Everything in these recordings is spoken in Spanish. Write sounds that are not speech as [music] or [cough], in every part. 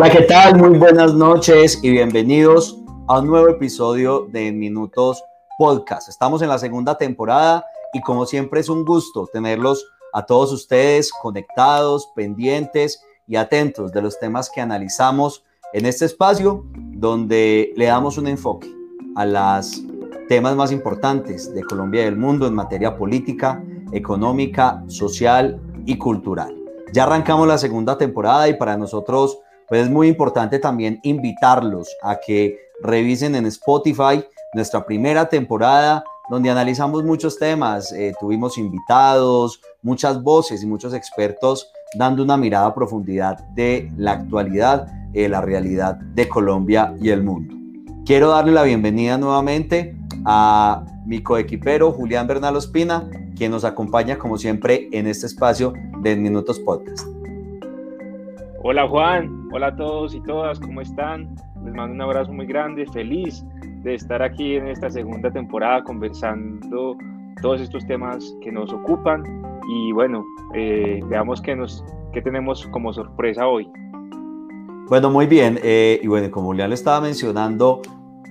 Hola, ¿qué tal? Muy buenas noches y bienvenidos a un nuevo episodio de Minutos Podcast. Estamos en la segunda temporada y como siempre es un gusto tenerlos a todos ustedes conectados, pendientes y atentos de los temas que analizamos en este espacio donde le damos un enfoque a los temas más importantes de Colombia y del mundo en materia política, económica, social y cultural. Ya arrancamos la segunda temporada y para nosotros pues es muy importante también invitarlos a que revisen en Spotify nuestra primera temporada donde analizamos muchos temas, eh, tuvimos invitados, muchas voces y muchos expertos dando una mirada a profundidad de la actualidad, eh, la realidad de Colombia y el mundo. Quiero darle la bienvenida nuevamente a mi coequipero Julián Bernal Ospina, quien nos acompaña como siempre en este espacio de Minutos Podcast. Hola Juan, hola a todos y todas, ¿cómo están? Les mando un abrazo muy grande, feliz de estar aquí en esta segunda temporada conversando todos estos temas que nos ocupan y bueno, eh, veamos qué, nos, qué tenemos como sorpresa hoy. Bueno, muy bien, eh, y bueno, como Julián le estaba mencionando,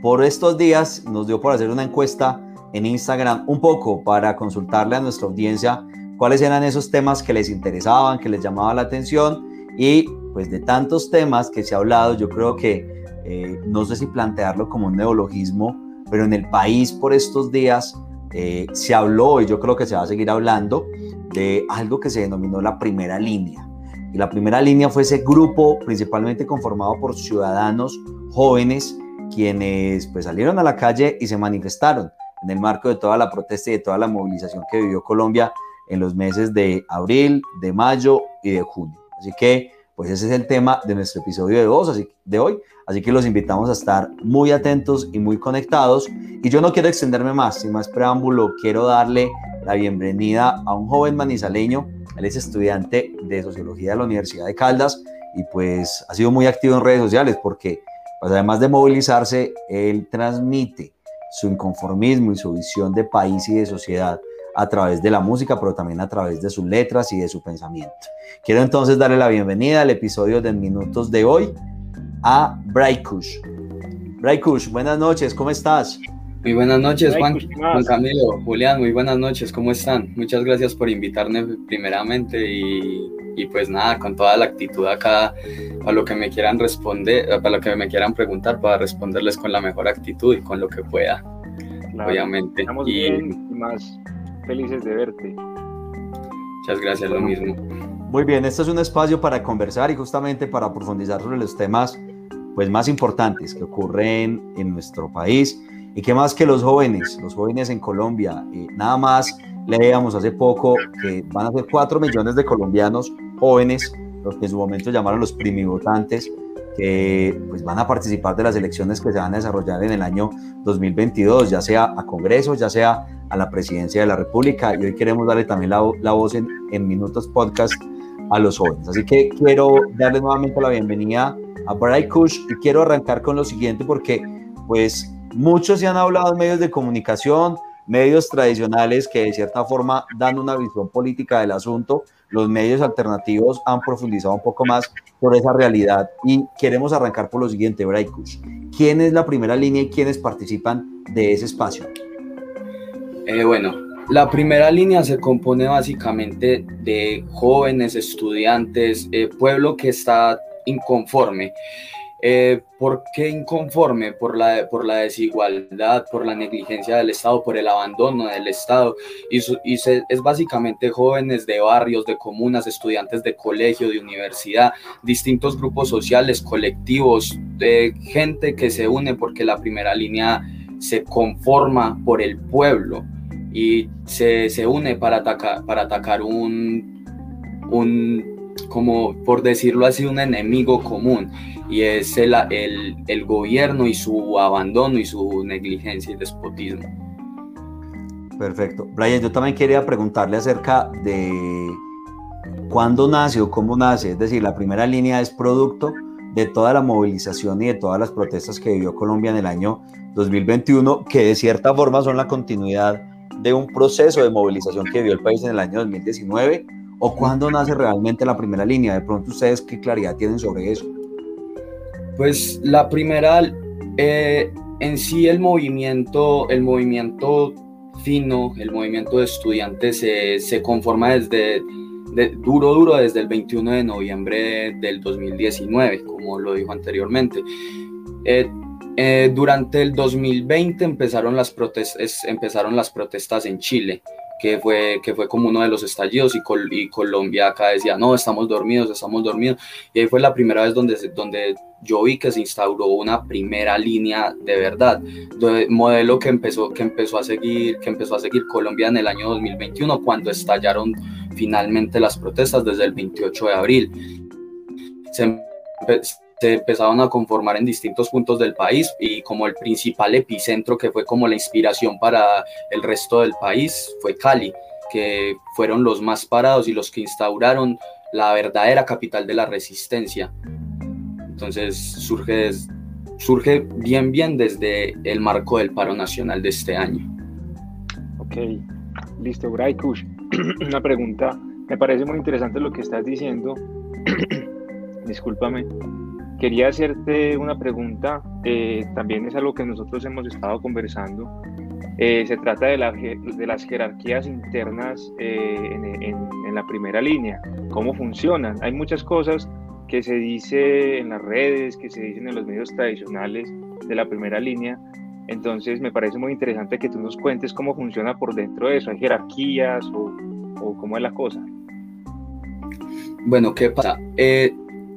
por estos días nos dio por hacer una encuesta en Instagram un poco para consultarle a nuestra audiencia cuáles eran esos temas que les interesaban, que les llamaba la atención y pues de tantos temas que se ha hablado, yo creo que eh, no sé si plantearlo como un neologismo, pero en el país por estos días eh, se habló y yo creo que se va a seguir hablando de algo que se denominó la primera línea. Y la primera línea fue ese grupo principalmente conformado por ciudadanos jóvenes quienes pues salieron a la calle y se manifestaron en el marco de toda la protesta y de toda la movilización que vivió Colombia en los meses de abril, de mayo y de junio. Así que pues ese es el tema de nuestro episodio de, así, de hoy. Así que los invitamos a estar muy atentos y muy conectados. Y yo no quiero extenderme más, sin más preámbulo, quiero darle la bienvenida a un joven manizaleño. Él es estudiante de Sociología de la Universidad de Caldas y pues ha sido muy activo en redes sociales porque pues además de movilizarse, él transmite su inconformismo y su visión de país y de sociedad a través de la música, pero también a través de sus letras y de su pensamiento. Quiero entonces darle la bienvenida al episodio de Minutos de hoy a Braikush. Braikush, buenas noches, ¿cómo estás? Muy buenas noches, Juan, Juan, Camilo, Julián, muy buenas noches, ¿cómo están? Muchas gracias por invitarme primeramente y, y, pues nada, con toda la actitud acá, para lo que me quieran responder, para lo que me quieran preguntar, para responderles con la mejor actitud y con lo que pueda, obviamente. Estamos bien y más felices de verte. Muchas gracias, lo mismo. Muy bien, este es un espacio para conversar y justamente para profundizar sobre los temas pues, más importantes que ocurren en nuestro país y que más que los jóvenes, los jóvenes en Colombia, eh, nada más leíamos hace poco que van a ser 4 millones de colombianos jóvenes, los que en su momento llamaron los primivotantes, que pues, van a participar de las elecciones que se van a desarrollar en el año 2022, ya sea a Congreso, ya sea a la presidencia de la República. Y hoy queremos darle también la, la voz en, en, Minutos Podcast a los jóvenes. Así que quiero darle nuevamente la bienvenida a Bright Kush y quiero arrancar con lo siguiente porque pues muchos se han hablado en medios de comunicación, medios tradicionales que de cierta forma dan una visión política del asunto, los medios alternativos han profundizado un poco más por esa realidad y queremos arrancar por lo siguiente, Braikus. ¿Quién es la primera línea y quiénes participan de ese espacio? Eh, bueno, la primera línea se compone básicamente de jóvenes, estudiantes, eh, pueblo que está inconforme eh, ¿Por qué inconforme? Por la, por la desigualdad, por la negligencia del Estado, por el abandono del Estado. Y, es básicamente jóvenes de barrios, de comunas, estudiantes de colegio, de universidad, distintos grupos sociales, colectivos, gente que se une porque la primera línea se conforma por el pueblo y se, se une para atacar, para atacar un, un, como por decirlo así, un enemigo común y es el, el, el, gobierno y su abandono y su negligencia y despotismo. Perfecto. Brian, yo también quería preguntarle acerca de cuándo nace o cómo nace, es decir, la primera línea es producto de toda la movilización y de todas las protestas que vivió Colombia en el año 2021, que de cierta forma son la continuidad de un proceso de movilización que vivió el país en el año 2019, o cuándo nace realmente la primera línea. De pronto ustedes qué claridad tienen sobre eso. Pues la primera, eh, en sí el movimiento, el movimiento fino, el movimiento de estudiantes se, se conforma desde duro, duro desde el 21 de noviembre del 2019, como lo dijo anteriormente. Eh, eh, durante el 2020 empezaron las, protestas, empezaron las protestas en Chile, que fue, que fue como uno de los estallidos y, y, Colombia acá decía, no, estamos dormidos, estamos dormidos. Y ahí fue la primera vez donde, donde yo vi que se instauró una primera línea de verdad, modelo que empezó, que empezó, a seguir, que empezó a seguir Colombia en el año 2021 cuando estallaron finalmente las protestas desde el 28 de abril. Se, se empezaron a conformar en distintos puntos del país y como el principal epicentro que fue como la inspiración para el resto del país fue Cali, que fueron los más parados y los que instauraron la verdadera capital de la resistencia. Entonces surge, surge bien bien desde el marco del paro nacional de este año. Ok, listo, Braikush. [clears throat] Una pregunta, me parece muy interesante lo que estás diciendo. [clears throat] Discúlpame Quería hacerte una pregunta, eh, también es algo que nosotros hemos estado conversando. Eh, se trata de, de, las jerarquías internas eh, en, la primera línea, cómo funcionan. Hay muchas cosas que se dice en las redes, que se dicen en los medios tradicionales de la primera línea. Entonces me parece muy interesante que tú nos cuentes cómo funciona por dentro de eso. ¿Hay jerarquías o, o cómo es la cosa? Bueno, ¿qué pasa?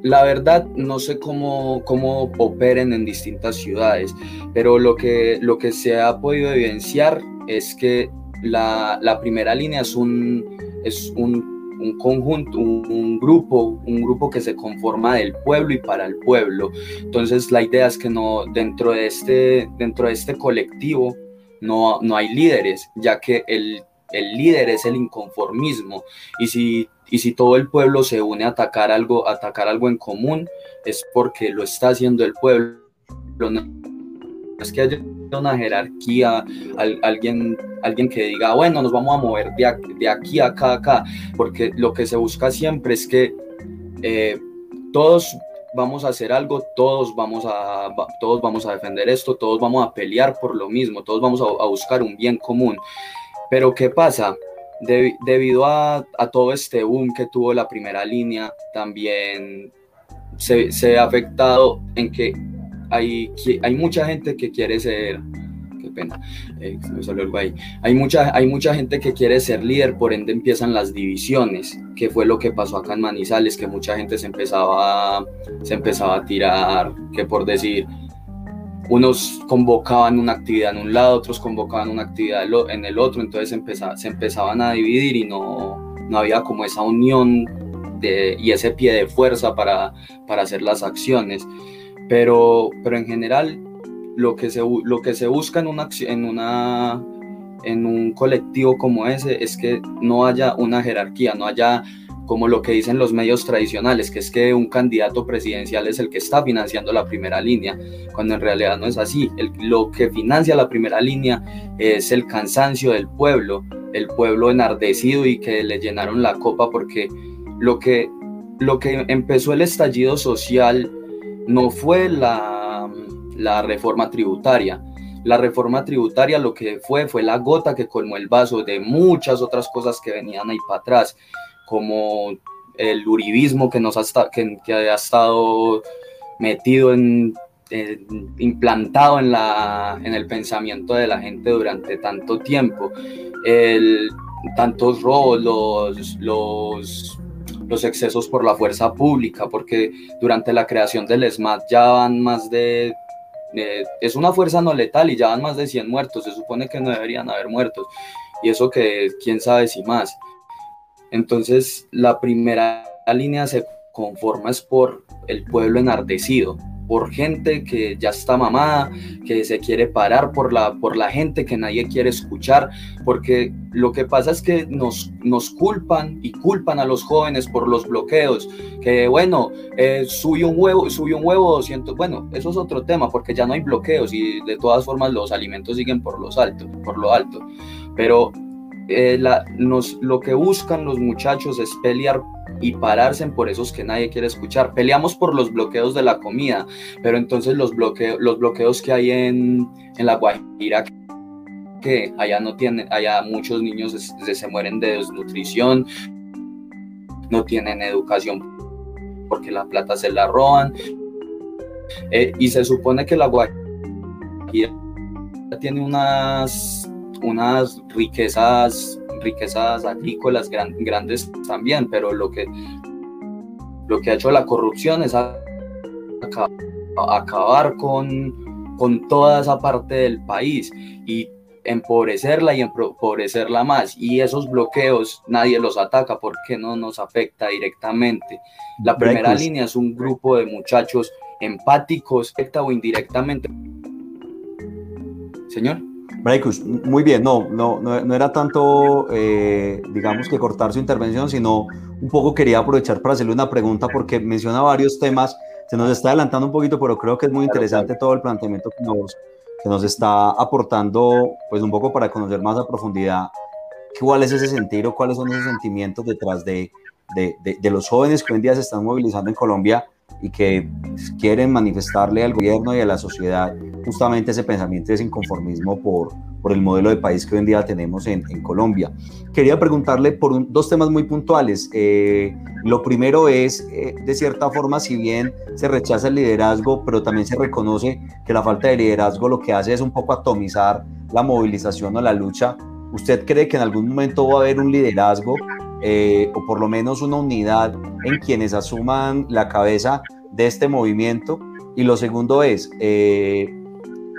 La verdad, no sé cómo, cómo operen en distintas ciudades, pero lo que, lo que se ha podido evidenciar es que la, primera línea es un, es un, conjunto, un, grupo, un grupo que se conforma del pueblo y para el pueblo. Entonces la idea es que no, dentro de este, dentro de este colectivo no, no hay líderes, ya que el, el líder es el inconformismo. Y si y si todo el pueblo se une a atacar algo, atacar algo en común, es porque lo está haciendo el pueblo. Es que haya una jerarquía, alguien, alguien que diga, bueno, nos vamos a mover de aquí, de aquí a acá, acá, porque lo que se busca siempre es que eh, todos vamos a hacer algo, todos vamos a, todos vamos a defender esto, todos vamos a pelear por lo mismo, todos vamos a buscar un bien común. Pero ¿qué pasa? Debido a, todo este boom que tuvo la primera línea, también se, ha afectado en que hay, hay mucha gente que quiere ser, qué pena, eh, algo ahí. Hay mucha, hay mucha gente que quiere ser líder, por ende empiezan las divisiones, que fue lo que pasó acá en Manizales, que mucha gente se empezaba, se empezaba a tirar, que por decir, unos convocaban una actividad en un lado, otros convocaban una actividad en el otro, entonces se empezaban a dividir y no, no había como esa unión y ese pie de fuerza para, para hacer las acciones. Pero, pero en general, lo que se, lo que se busca en, una, en, una, en un colectivo como ese es que no haya una jerarquía, no haya como lo que dicen los medios tradicionales, que es que un candidato presidencial es el que está financiando la primera línea, cuando en realidad no es así. lo que financia la primera línea es el cansancio del pueblo, el pueblo enardecido y que le llenaron la copa porque lo que, lo que empezó el estallido social no fue la, la reforma tributaria, la reforma tributaria lo que fue fue la gota que colmó el vaso de muchas otras cosas que venían ahí para atrás como el uribismo que nos ha, que, que ha estado metido en, implantado en, la, en el pensamiento de la gente durante tanto tiempo. El, tantos robos, los, los, los excesos por la fuerza pública, porque durante la creación del SMAT ya van más de es una fuerza no letal y ya van más de 100 muertos, se supone que no deberían haber muertos, y eso que quién sabe si más. Entonces, la primera línea se conforma es por el pueblo enardecido, por gente que ya está mamada, que se quiere parar por la, por la gente que nadie quiere escuchar, porque lo que pasa es que nos, nos culpan y culpan a los jóvenes por los bloqueos, que bueno, eh, subió un huevo, subió un huevo 200, bueno, eso es otro tema, porque ya no hay bloqueos y de todas formas los alimentos siguen por los altos, por lo alto, pero eh, nos, lo que buscan los muchachos es pelear y pararse por esos que nadie quiere escuchar. Peleamos por los bloqueos de la comida, pero entonces los, bloqueos, los bloqueos que hay en, en la Guajira, que allá no tienen, allá muchos niños se, se mueren de desnutrición, no tienen educación porque la plata se la roban. Eh, y se supone que la Guajira tiene unas, unas riquezas riquezas agrícolas grandes también, pero lo que, lo que ha hecho la corrupción es acabar con, con toda esa parte del país y empobrecerla y empobrecerla más. Y esos bloqueos nadie los ataca porque no nos afecta directamente. La primera línea es un grupo de muchachos empáticos, directa o indirectamente. Señor. Braikus, muy bien, no, no, no, era tanto, eh, digamos que cortar su intervención, sino un poco quería aprovechar para hacerle una pregunta porque menciona varios temas, se nos está adelantando un poquito, pero creo que es muy interesante todo el planteamiento que nos, que nos está aportando, pues un poco para conocer más a profundidad cuál es ese sentido, cuáles son esos sentimientos detrás de, de, de los jóvenes que hoy en día se están movilizando en Colombia y que quieren manifestarle al gobierno y a la sociedad justamente ese pensamiento, ese inconformismo por, por el modelo de país que hoy en día tenemos en, en Colombia. Quería preguntarle por dos temas muy puntuales. Eh, lo primero es, eh, de cierta forma, si bien se rechaza el liderazgo, pero también se reconoce que la falta de liderazgo lo que hace es un poco atomizar la movilización o la lucha. ¿Usted cree que en algún momento va a haber un liderazgo eh, o por lo menos una unidad en quienes asuman la cabeza de este movimiento. Y lo segundo es, eh,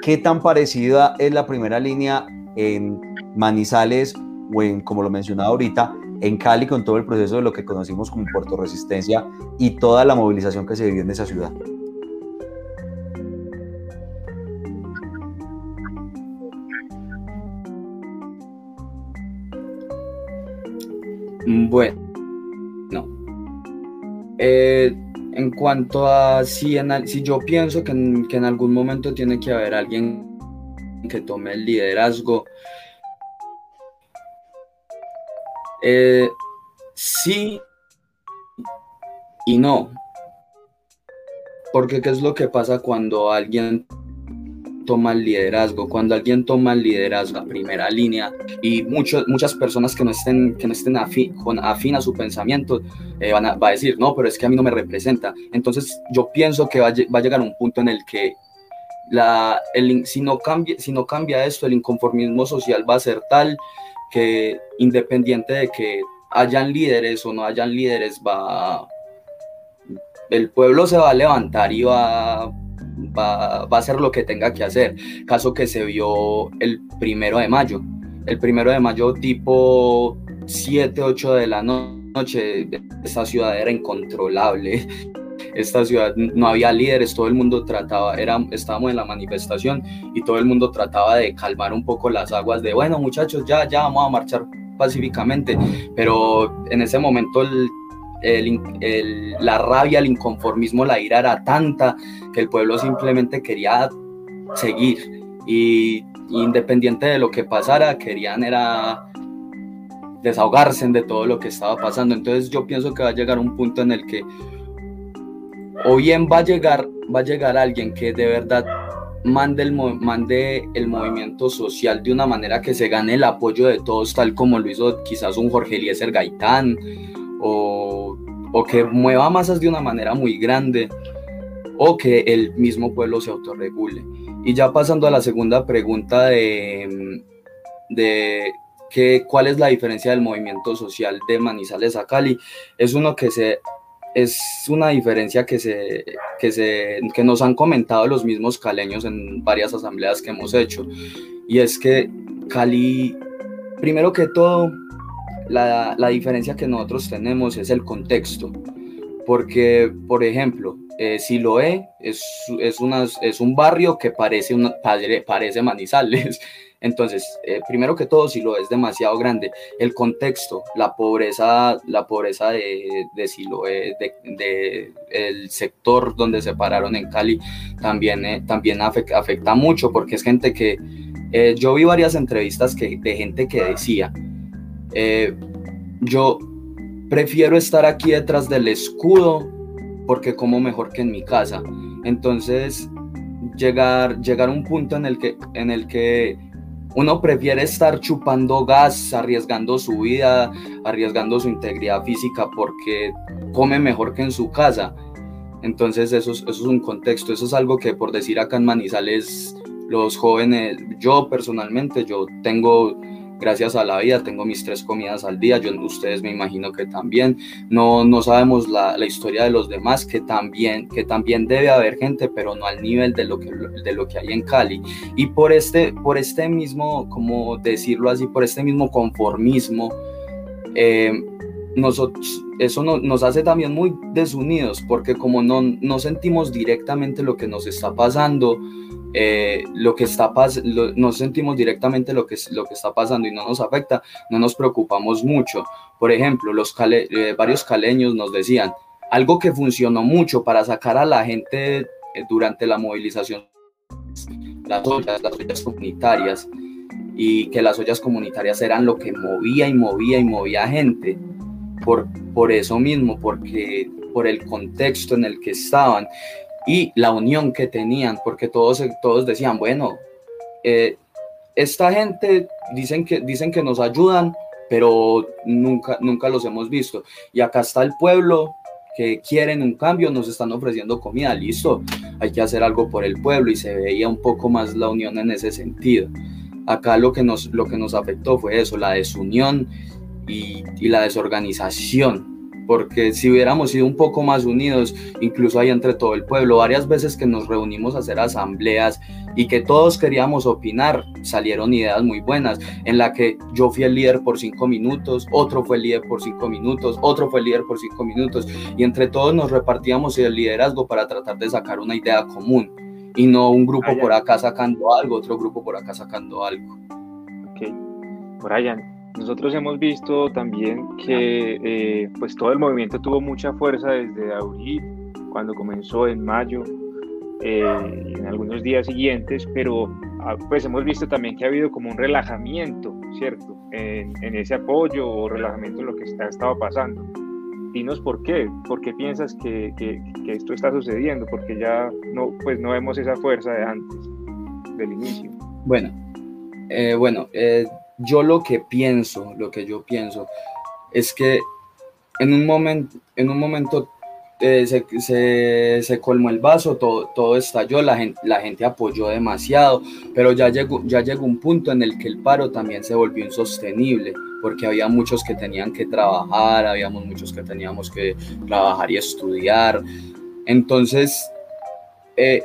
¿qué tan parecida es la primera línea en Manizales o en, como lo mencionaba ahorita, en Cali con todo el proceso de lo que conocimos como Puerto Resistencia y toda la movilización que se vivió en esa ciudad? Bueno, no. Eh, en cuanto a si, si yo pienso que en, algún momento tiene que haber alguien que tome el liderazgo, eh, sí y no. Porque ¿qué es lo que pasa cuando alguien toma el liderazgo, cuando alguien toma el liderazgo, la primera línea, y muchos muchas personas que no estén, que no estén afín, con, afín a su pensamiento, eh, van a, va a decir, no, pero es que a mí no me representa. Entonces yo pienso que va a, va a llegar un punto en el que la, el, si, no cambia, si no cambia esto, el inconformismo social va a ser tal que independiente de que hayan líderes o no hayan líderes, va, el pueblo se va a levantar y va va, a hacer lo que tenga que hacer. Caso que se vio el primero de mayo. El primero de mayo, tipo 7, 8 de la noche, esta ciudad era incontrolable. Esta ciudad no había líderes, todo el mundo trataba, era, estábamos en la manifestación y todo el mundo trataba de calmar un poco las aguas de, bueno muchachos, ya, ya vamos a marchar pacíficamente, pero en ese momento el la rabia, el inconformismo, la ira era tanta que el pueblo simplemente quería seguir y independiente de lo que pasara, querían era desahogarse de todo lo que estaba pasando. Entonces yo pienso que va a llegar un punto en el que o bien va a llegar, va a llegar alguien que de verdad mande el, mande el movimiento social de una manera que se gane el apoyo de todos, tal como lo hizo quizás un Jorge Eliezer Gaitán o, o que mueva masas de una manera muy grande o que el mismo pueblo se autorregule. Y ya pasando a la segunda pregunta de, de que, cuál es la diferencia del movimiento social de Manizales a Cali, es uno que se es una diferencia que, se, que, se, que nos han comentado los mismos caleños en varias asambleas que hemos hecho. Y es que Cali, primero que todo, la, la, diferencia que nosotros tenemos es el contexto. Porque, por ejemplo, eh, Siloé es, es, una, es un barrio que parece, una, parece Manizales. [laughs] Entonces, eh, primero que todo, Siloé es demasiado grande. El contexto, la pobreza, la pobreza de, de Siloé, de, el sector donde se pararon en Cali, también, eh, también afecta, afecta, mucho porque es gente que... Eh, yo vi varias entrevistas que, de gente que decía Eh, yo prefiero estar aquí detrás del escudo porque como mejor que en mi casa. Entonces, llegar, llegar a un punto en el que, en el que uno prefiere estar chupando gas, arriesgando su vida, arriesgando su integridad física porque come mejor que en su casa. Entonces eso es, eso es un contexto, eso es algo que por decir acá en Manizales los jóvenes, yo personalmente, yo tengo gracias a la vida, tengo mis tres comidas al día, yo, ustedes me imagino que también, no, no sabemos la, la, historia de los demás, que también, que también debe haber gente, pero no al nivel de lo que, de lo que hay en Cali. Y por este, por este mismo, como decirlo así, por este mismo conformismo, eh, nosotros, eso nos hace también muy desunidos, porque como no, no sentimos directamente lo que nos está pasando, eh, lo que está pasando, no sentimos directamente lo que, lo que está pasando y no nos afecta, no nos preocupamos mucho. Por ejemplo, los eh, varios caleños nos decían, algo que funcionó mucho para sacar a la gente eh, durante la movilización, las ollas, las ollas comunitarias, y que las ollas comunitarias eran lo que movía y movía y movía gente. Por, por eso mismo, porque por el contexto en el que estaban y la unión que tenían, porque todos, todos decían, bueno, eh, esta gente dicen que, dicen que nos ayudan, pero nunca, nunca los hemos visto. Y acá está el pueblo que quieren un cambio, nos están ofreciendo comida, listo, hay que hacer algo por el pueblo y se veía un poco más la unión en ese sentido. Acá lo que nos, lo que nos afectó fue eso, la desunión y, y la desorganización porque si hubiéramos sido un poco más unidos, incluso ahí entre todo el pueblo, varias veces que nos reunimos a hacer asambleas y que todos queríamos opinar, salieron ideas muy buenas, en la que yo fui el líder por cinco minutos, otro fue el líder por cinco minutos, otro fue el líder por cinco minutos, y entre todos nos repartíamos el liderazgo para tratar de sacar una idea común, y no un grupo ah, por acá sacando algo, otro grupo por acá sacando algo. Ok, Brian, nosotros hemos visto también que eh, pues todo el movimiento tuvo mucha fuerza desde abril, cuando comenzó en mayo, eh, en algunos días siguientes, pero ah, pues hemos visto también que ha habido como un relajamiento, ¿cierto? En, ese apoyo o relajamiento en lo que está, estado pasando. Dinos por qué, por qué piensas que, que, que, esto está sucediendo, porque ya no, pues no vemos esa fuerza de antes, del inicio. Bueno, eh, bueno, eh, yo lo que pienso, lo que yo pienso, es que en un momento, en un momento eh, se, se, colmó el vaso, todo, todo estalló, la gente, la gente apoyó demasiado, pero ya llegó, ya llegó un punto en el que el paro también se volvió insostenible, porque había muchos que tenían que trabajar, habíamos muchos que teníamos que trabajar y estudiar. Entonces, eh,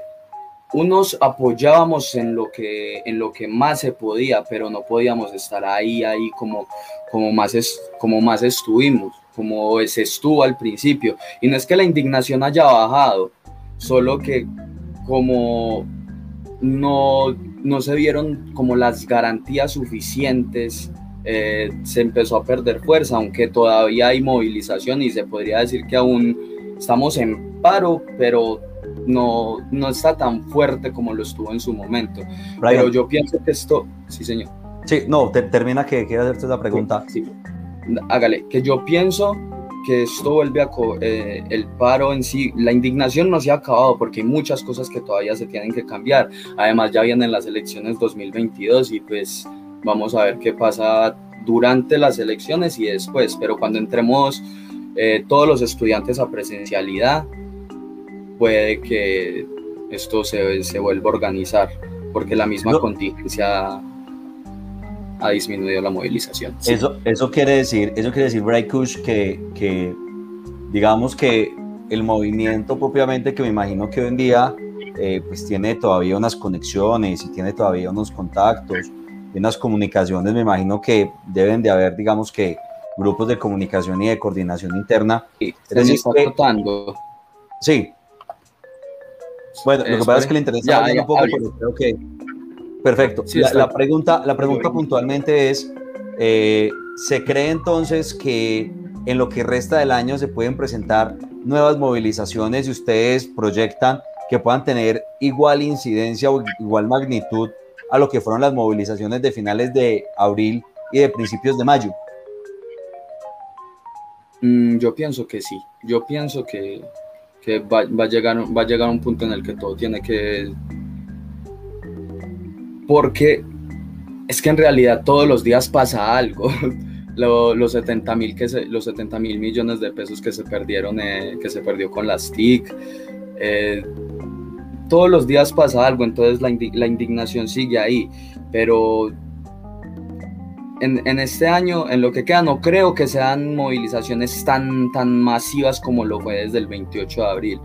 unos apoyábamos en lo que en lo que más se podía, pero no podíamos estar ahí ahí como como más es, como más estuvimos, como se estuvo al principio. Y no es que la indignación haya bajado, solo que como no, no se vieron como las garantías suficientes, eh, se empezó a perder fuerza, aunque todavía hay movilización y se podría decir que aún estamos en paro, pero no, no está tan fuerte como lo estuvo en su momento. Pero yo pienso que esto, sí señor. Sí, no, termina que quiero hacerte la pregunta. Sí, hágale, que yo pienso que esto vuelve a eh, el paro en sí, la indignación no se ha acabado porque hay muchas cosas que todavía se tienen que cambiar. Además ya vienen las elecciones 2022 y pues vamos a ver qué pasa durante las elecciones y después, pero cuando entremos eh, todos los estudiantes a presencialidad, puede que esto se, se vuelva a organizar, porque la misma contingencia ha disminuido la movilización. Eso, eso quiere decir, eso quiere decir, Kush, que, que digamos que el movimiento propiamente, que me imagino que hoy en día eh, pues tiene todavía unas conexiones y tiene todavía unos contactos y unas comunicaciones, me imagino que deben de haber, digamos que, grupos de comunicación y de coordinación interna. Sí, se está tratando. Sí, bueno, lo que pasa es que le interesa un poco, pero creo que... Perfecto. la, pregunta, la pregunta puntualmente es, eh, ¿se cree entonces que en lo que resta del año se pueden presentar nuevas movilizaciones y ustedes proyectan que puedan tener igual incidencia o igual magnitud a lo que fueron las movilizaciones de finales de abril y de principios de mayo? Mm, yo pienso que sí, yo pienso que, que va, va, a llegar, va a llegar un punto en el que todo tiene que... Porque es que en realidad todos los días pasa algo. [laughs] los 70 mil que los 70 mil millones de pesos que se perdieron eh, que se perdió con las TIC eh, todos los días pasa algo entonces la, la indignación sigue ahí pero en, en, este año, en lo que queda, no creo que sean movilizaciones tan, tan masivas como lo fue desde el 28 de abril,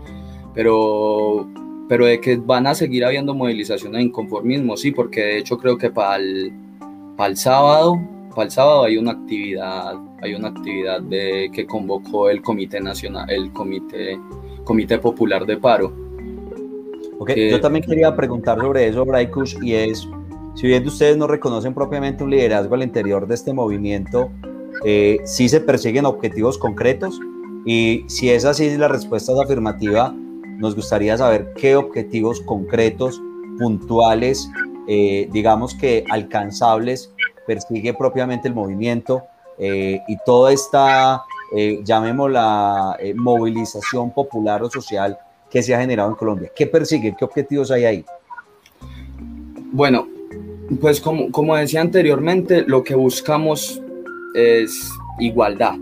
pero, pero de que van a seguir habiendo movilizaciones de inconformismo, sí, porque de hecho creo que para el, para el sábado, para el sábado hay una actividad, hay una actividad de, que convocó el Comité Nacional, el Comité, Comité Popular de Paro. Ok, yo también quería preguntar sobre eso, Braikush, y es si bien ustedes no reconocen propiamente un liderazgo al interior de este movimiento, eh, sí se persiguen objetivos concretos y si es así, la respuesta es afirmativa, nos gustaría saber qué objetivos concretos, puntuales, eh, digamos que alcanzables, persigue propiamente el movimiento eh, y toda esta, llamémosla, movilización popular o social que se ha generado en Colombia. ¿Qué persigue? ¿Qué objetivos hay ahí? Bueno, pues como, como decía anteriormente, lo que buscamos es igualdad,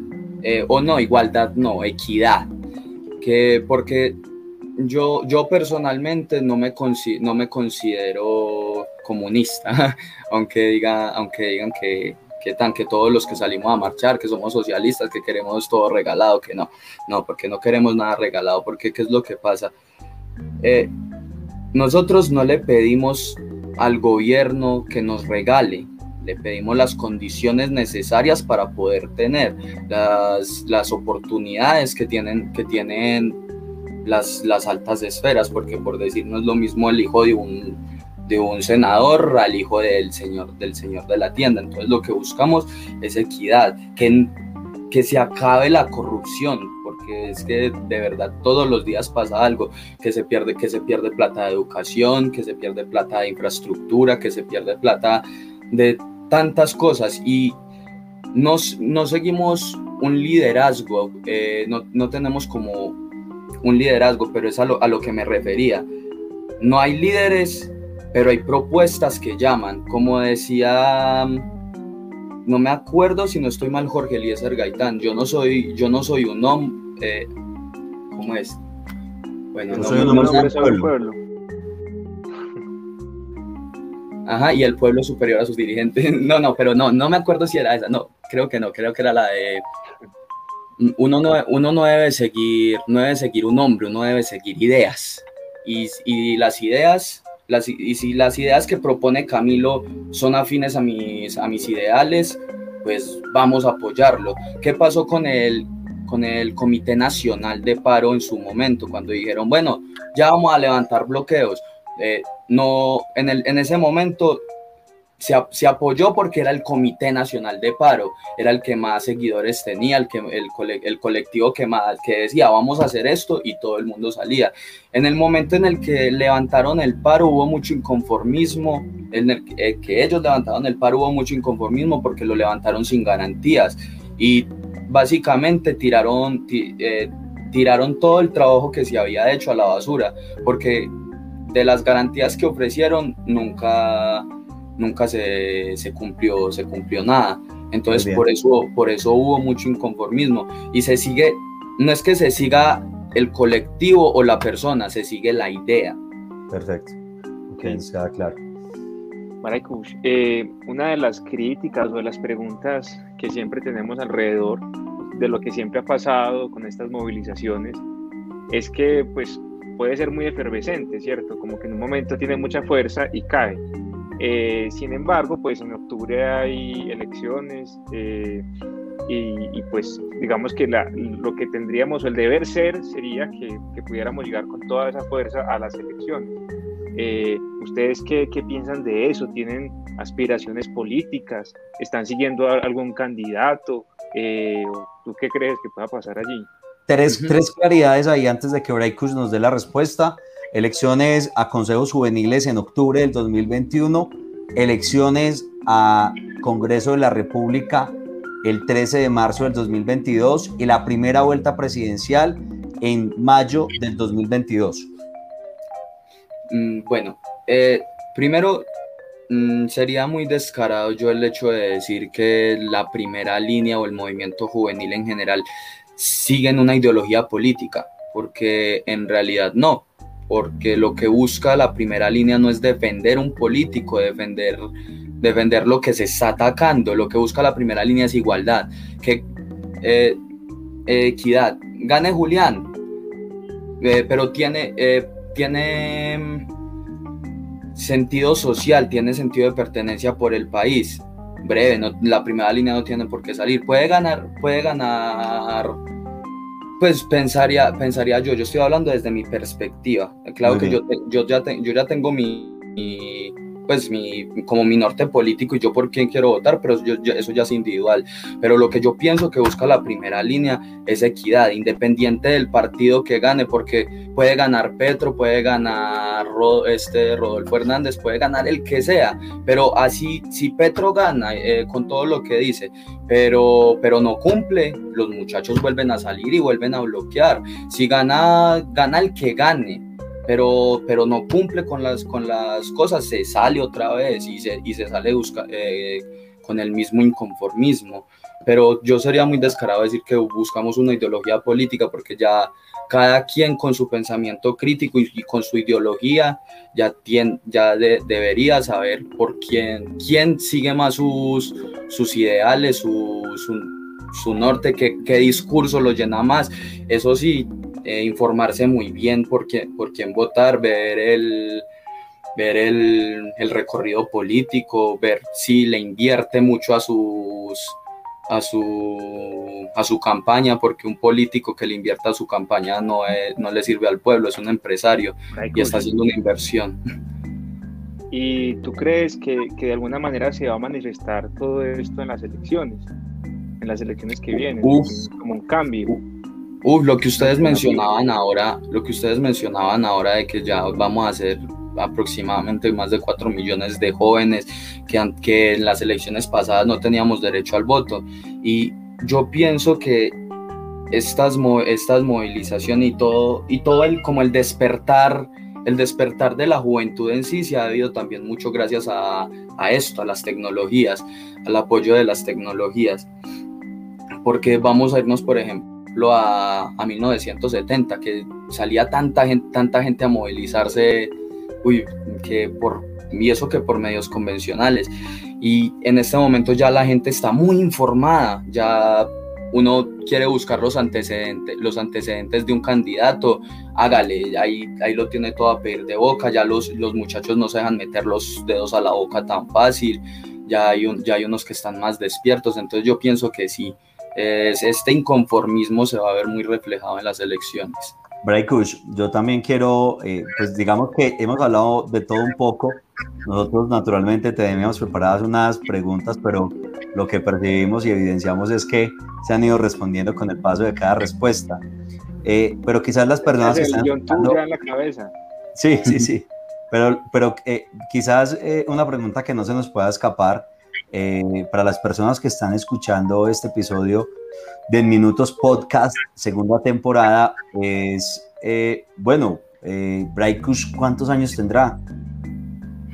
eh, o no, igualdad, no, equidad, que porque yo, yo personalmente no me, no me considero comunista, [laughs] aunque, diga, aunque digan que, que, tan, que todos los que salimos a marchar, que somos socialistas, que queremos todo regalado, que no, no, porque no queremos nada regalado, porque ¿qué es lo que pasa? Eh, nosotros no le pedimos al gobierno que nos regale. Le pedimos las condiciones necesarias para poder tener las, las oportunidades que tienen, que tienen las, las altas esferas, porque por decir no es lo mismo el hijo de un, de un senador al hijo del señor, del señor de la tienda. Entonces lo que buscamos es equidad, que, que se acabe la corrupción, es que de verdad todos los días pasa algo, que se pierde, que se pierde plata de educación, que se pierde plata de infraestructura, que se pierde plata de tantas cosas y nos, no seguimos un liderazgo, eh, no, no, tenemos como un liderazgo, pero es a lo, a lo que me refería. No hay líderes, pero hay propuestas que llaman, como decía no me acuerdo si no estoy mal Jorge Eliezer Gaitán, yo no soy, yo no soy un hombre, eh, ¿cómo es? Bueno, no, soy un hombre del pueblo. Ajá, y el pueblo superior a sus dirigentes. [laughs] No, no, pero no, no me acuerdo si era esa. No, creo que no, creo que era la de. Uno no, uno no debe seguir, no debe seguir un hombre, uno debe seguir ideas. Y, y las ideas, las, y si las ideas que propone Camilo son afines a mis, a mis ideales, pues vamos a apoyarlo. ¿Qué pasó con el, con el Comité Nacional de Paro en su momento, cuando dijeron, bueno, ya vamos a levantar bloqueos. Eh, no, en, el, en ese momento se, se, apoyó porque era el Comité Nacional de Paro, era el que más seguidores tenía, el, que, el, el, colectivo que, más, que decía, vamos a hacer esto y todo el mundo salía. En el momento en el que levantaron el paro hubo mucho inconformismo, en el eh, que ellos levantaron el paro hubo mucho inconformismo porque lo levantaron sin garantías y básicamente tiraron, eh, tiraron todo el trabajo que se había hecho a la basura, porque de las garantías que ofrecieron nunca, nunca se, se cumplió, se cumplió nada. Entonces por eso, por eso hubo mucho inconformismo y se sigue, no es que se siga el colectivo o la persona, se sigue la idea. Perfecto. Ok, queda claro. Maraikus, eh, una de las críticas o de las preguntas que siempre tenemos alrededor de lo que siempre ha pasado con estas movilizaciones es que pues puede ser muy efervescente, ¿cierto? Como que en un momento tiene mucha fuerza y cae. Eh, sin embargo, pues en octubre hay elecciones eh, y, pues digamos que lo que tendríamos, el deber ser, sería que, que pudiéramos llegar con toda esa fuerza a las elecciones. Eh, ¿Ustedes qué, qué, piensan de eso? ¿Tienen aspiraciones políticas? ¿Están siguiendo a algún candidato? Eh, ¿Tú qué crees que pueda pasar allí? Tres, tres claridades ahí antes de que Braikus nos dé la respuesta. Elecciones a consejos juveniles en octubre del 2021, elecciones a Congreso de la República el 13 de marzo del 2022 y la primera vuelta presidencial en mayo del 2022? Mm, bueno, eh, primero mm, sería muy descarado yo el hecho de decir que la primera línea o el movimiento juvenil en general siguen una ideología política, porque en realidad no, porque lo que busca la primera línea no es defender un político, defender, defender lo que se está atacando, lo que busca la primera línea es igualdad, que eh, equidad. Gane Julián, eh, pero tiene, tiene sentido social, tiene sentido de pertenencia por el país. Breve, la primera línea no tiene por qué salir. Puede ganar, puede ganar pues pensaría, pensaría yo, yo estoy hablando desde mi perspectiva. Claro que yo, yo, ya yo ya tengo mi, pues mi, como mi norte político y yo por quién quiero votar, pero eso ya es individual. Pero lo que yo pienso que busca la primera línea es equidad, independiente del partido que gane, porque puede ganar Petro, puede ganar este, Rodolfo Hernández, puede ganar el que sea, pero así, si Petro gana eh, con todo lo que dice, pero, pero no cumple, los muchachos vuelven a salir y vuelven a bloquear. Si gana, gana el que gane pero, pero no cumple con las, con las cosas, se sale otra vez y se, y se sale busca, eh, con el mismo inconformismo. Pero yo sería muy descarado decir que buscamos una ideología política porque ya cada quien con su pensamiento crítico y, con su ideología ya, tiene, ya debería saber por quién, quién sigue más sus, sus ideales, su, su, su norte, qué, qué discurso lo llena más. Eso sí, eh, informarse muy bien por quién, por quién votar, ver el, ver el, el, recorrido político, ver si le invierte mucho a sus a su, a su campaña, porque un político que le invierta a su campaña no, no le sirve al pueblo, es un empresario y está haciendo una inversión. ¿Y tú crees que, que, de alguna manera se va a manifestar todo esto en las elecciones? En las elecciones que vienen, como un cambio. Uf, lo que ustedes mencionaban ahora, lo que ustedes mencionaban ahora de que ya vamos a ser aproximadamente más de 4 millones de jóvenes que, que en las elecciones pasadas no teníamos derecho al voto. Y yo pienso que estas, estas movilizaciones y todo, y todo el, como el despertar, el despertar de la juventud en sí se ha debido también mucho gracias a, a esto, a las tecnologías, al apoyo de las tecnologías. Porque vamos a irnos, por ejemplo, a, a 1970, que salía tanta gente, tanta gente a movilizarse, uy, que por, y eso que por medios convencionales. Y en este momento ya la gente está muy informada, ya uno quiere buscar los antecedentes, los antecedentes de un candidato, hágale, ahí, ahí lo tiene todo a pedir de boca, ya los, los muchachos no se dejan meter los dedos a la boca tan fácil, ya hay, ya hay unos que están más despiertos, entonces yo pienso que sí, este inconformismo se va a ver muy reflejado en las elecciones. Kush, yo también quiero, eh, pues digamos que hemos hablado de todo un poco. Nosotros naturalmente tenemos preparadas unas preguntas, pero lo que percibimos y evidenciamos es que se han ido respondiendo con el paso de cada respuesta. Eh, pero quizás las personas que están escuchando... en la cabeza. Sí, sí, sí. Pero, pero eh, quizás una pregunta que no se nos pueda escapar eh, para las personas que están escuchando este episodio de Minutos Podcast, segunda temporada, es, eh, bueno, eh, ¿cuántos años tendrá?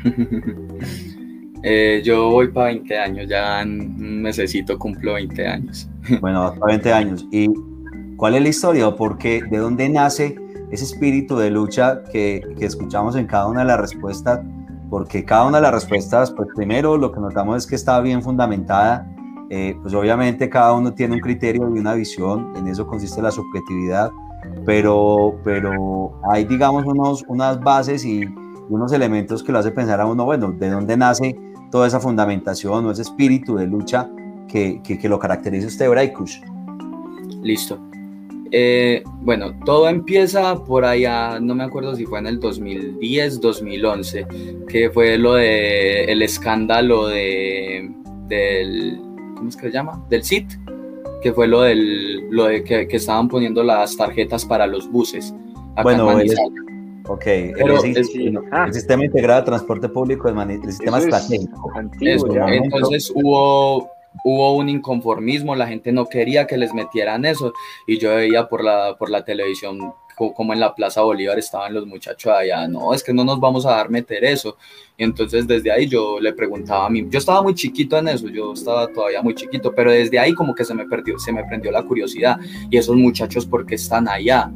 [laughs] Eh, yo voy para 20 años, ya necesito cumplo 20 años. [laughs] bueno, para 20 años. ¿Y cuál es la historia? porque ¿De dónde nace ese espíritu de lucha que, que escuchamos en cada una de las respuestas? Porque cada una de las respuestas, pues primero lo que notamos es que está bien fundamentada, eh, pues obviamente cada uno tiene un criterio y una visión, en eso consiste la subjetividad, pero, pero hay digamos unos, unas bases y unos elementos que lo hace pensar a uno, bueno, ¿de dónde nace toda esa fundamentación o ese espíritu de lucha que, que, lo caracteriza usted, Braikush? Listo. Eh, bueno, todo empieza por allá, no me acuerdo si fue en el 2010, 2011, que fue lo de el escándalo de del ¿cómo es que se llama? del CIT, que fue lo del lo de que, estaban poniendo las tarjetas para los buses. bueno, ok, el, sistema integrado de transporte público, el, sistema estratégico. entonces hubo hubo un inconformismo, la gente no quería que les metieran eso y yo veía por la, por la televisión como en la Plaza Bolívar estaban los muchachos allá, no, es que no nos vamos a dar meter eso. Y entonces desde ahí yo le preguntaba a mí, yo estaba muy chiquito en eso, yo estaba todavía muy chiquito, pero desde ahí como que se me perdió, se me prendió la curiosidad. Y esos muchachos, ¿por qué están allá?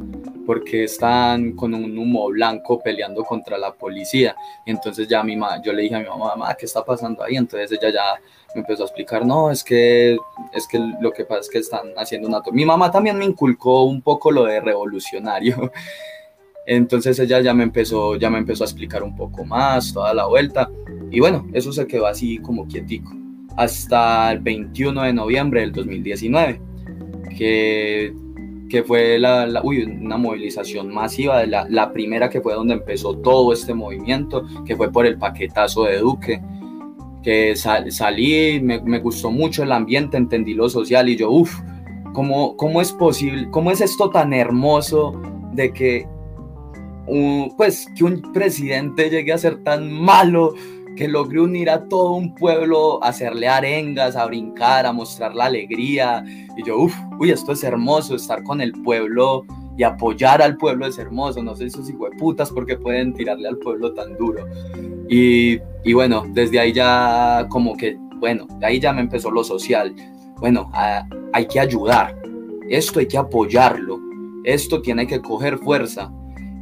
Porque están con un humo blanco peleando contra la policía. Entonces ya mi mamá, yo le dije a mi mamá, mamá, ¿qué está pasando ahí? Entonces ella ya me empezó a explicar, no, es que, es que lo que pasa es que están haciendo una... Mi mamá también me inculcó un poco lo de revolucionario. [laughs] Entonces ella ya me empezó, ya me empezó a explicar un poco más toda la vuelta. Y bueno, eso se quedó así como quietico. Hasta el 21 de noviembre del 2019, que que fue la, una movilización masiva, la, la, primera que fue donde empezó todo este movimiento, que fue por el paquetazo de Duque, que salí, me, me, gustó mucho el ambiente, entendí lo social y yo, uff, ¿cómo, ¿cómo es posible, cómo es esto tan hermoso de que, pues, que un presidente llegue a ser tan malo? Que logré unir a todo un pueblo, hacerle arengas, a brincar, a mostrar la alegría. Y yo, uff, uy, esto es hermoso, estar con el pueblo y apoyar al pueblo es hermoso. No sé esos putas porque pueden tirarle al pueblo tan duro. Y, y bueno, desde ahí ya como que, bueno, de ahí ya me empezó lo social. Bueno, hay que ayudar. Esto hay que apoyarlo. Esto tiene que coger fuerza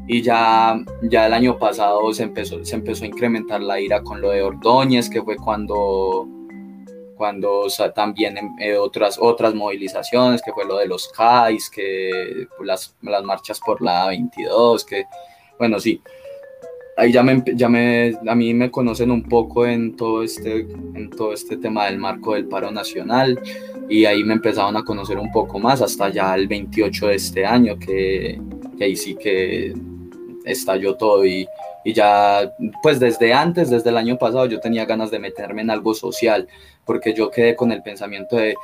y ya, ya el año pasado se empezó, se empezó a incrementar la ira con lo de Ordóñez, que fue cuando, cuando también eh, otras, otras movilizaciones, que fue lo de los CAIs, que las, las marchas por la 22, que bueno, sí, ahí ya me, ya me, a mí me conocen un poco en todo, este, en todo este tema del marco del paro nacional y ahí me empezaron a conocer un poco más hasta ya el 28 de este año, que, que ahí sí que estalló todo y, y ya, pues desde antes, desde el año pasado, yo tenía ganas de meterme en algo social, porque yo quedé con el pensamiento de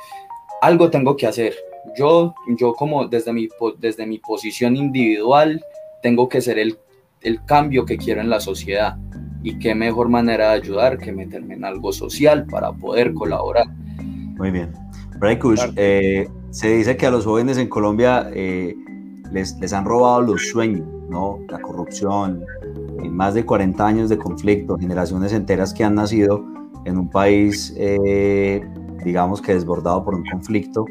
algo tengo que hacer. Yo, yo como desde mi, desde mi posición individual, tengo que ser el, el cambio que quiero en la sociedad. Y qué mejor manera de ayudar que meterme en algo social para poder colaborar. Muy bien. Braykush, eh, se dice que a los jóvenes en Colombia eh, les, les han robado los sueños ¿no? la corrupción, en más de 40 años de conflicto, generaciones enteras que han nacido en un país, eh, digamos que desbordado por un conflicto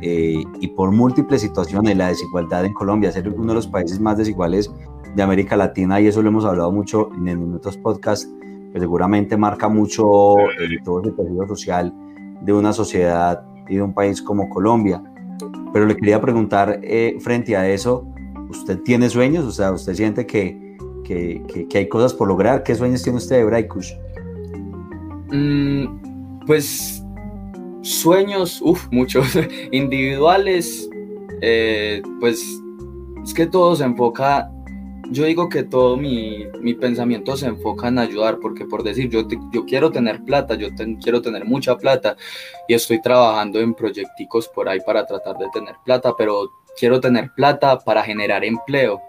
eh, y por múltiples situaciones, la desigualdad en Colombia, ser uno de los países más desiguales de América Latina y eso lo hemos hablado mucho en, en otros podcasts, que seguramente marca mucho el, todo ese tejido social de una sociedad y de un país como Colombia. Pero le quería preguntar eh, frente a eso, ¿Usted tiene sueños? O sea, ¿usted siente que, que, que, hay cosas por lograr? ¿Qué sueños tiene usted de Braikush? Mm, pues sueños, uff, muchos. [laughs] Individuales, eh, pues es que todo se enfoca yo digo que todo mi, mi, pensamiento se enfoca en ayudar, porque por decir, yo, yo quiero tener plata, yo quiero tener mucha plata y estoy trabajando en proyecticos por ahí para tratar de tener plata, pero quiero tener plata para generar empleo,